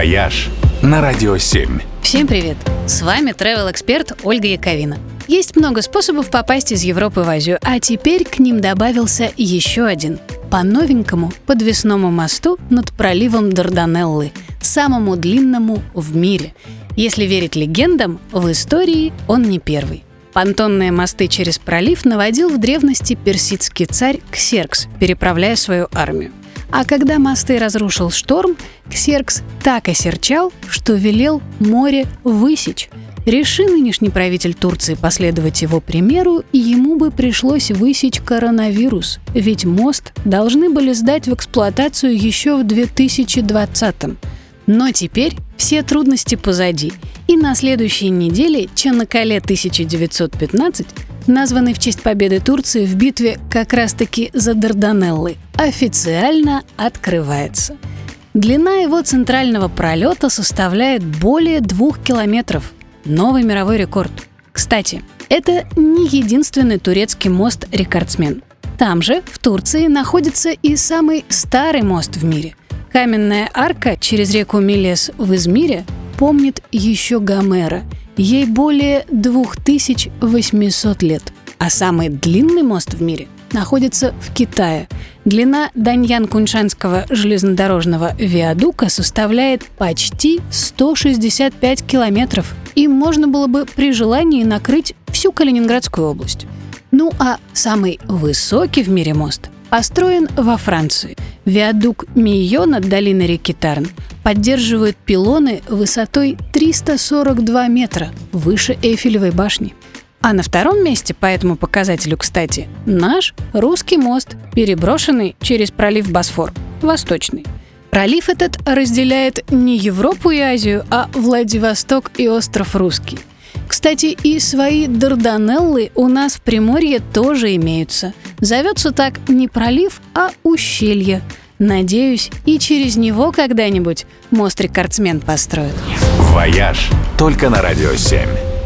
«Вояж» на Радио 7. Всем привет! С вами travel эксперт Ольга Яковина. Есть много способов попасть из Европы в Азию, а теперь к ним добавился еще один. По новенькому подвесному мосту над проливом Дарданеллы, самому длинному в мире. Если верить легендам, в истории он не первый. Понтонные мосты через пролив наводил в древности персидский царь Ксеркс, переправляя свою армию. А когда мосты разрушил шторм, Ксеркс так осерчал, что велел море высечь. Реши нынешний правитель Турции последовать его примеру, ему бы пришлось высечь коронавирус, ведь мост должны были сдать в эксплуатацию еще в 2020 -м. Но теперь все трудности позади, и на следующей неделе Чанакале 1915 названный в честь победы Турции в битве как раз-таки за Дарданеллы, официально открывается. Длина его центрального пролета составляет более двух километров. Новый мировой рекорд. Кстати, это не единственный турецкий мост-рекордсмен. Там же, в Турции, находится и самый старый мост в мире. Каменная арка через реку Милес в Измире помнит еще Гомера – Ей более 2800 лет. А самый длинный мост в мире находится в Китае. Длина Даньян-Куншанского железнодорожного виадука составляет почти 165 километров. Им можно было бы при желании накрыть всю Калининградскую область. Ну а самый высокий в мире мост построен во Франции. Виадук Мийо над долиной реки Тарн поддерживают пилоны высотой 342 метра выше Эйфелевой башни. А на втором месте по этому показателю, кстати, наш русский мост, переброшенный через пролив Босфор, восточный. Пролив этот разделяет не Европу и Азию, а Владивосток и остров Русский. Кстати, и свои Дарданеллы у нас в Приморье тоже имеются. Зовется так не пролив, а ущелье – Надеюсь, и через него когда-нибудь мост-рекордсмен построят. «Вояж» только на «Радио 7».